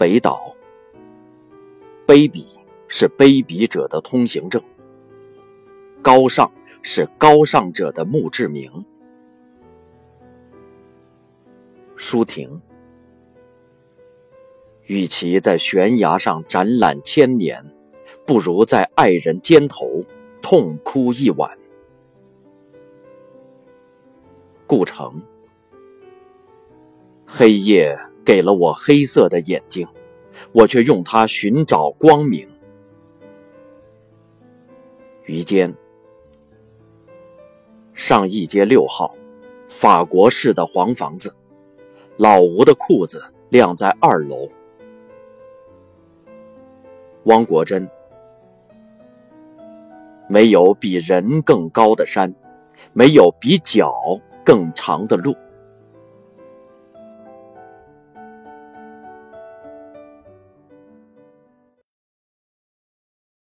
北岛。卑鄙是卑鄙者的通行证，高尚是高尚者的墓志铭。舒婷。与其在悬崖上展览千年，不如在爱人肩头痛哭一晚。顾城。黑夜给了我黑色的眼睛，我却用它寻找光明。于坚。上一街六号，法国式的黄房子，老吴的裤子晾在二楼。汪国真，没有比人更高的山，没有比脚更长的路。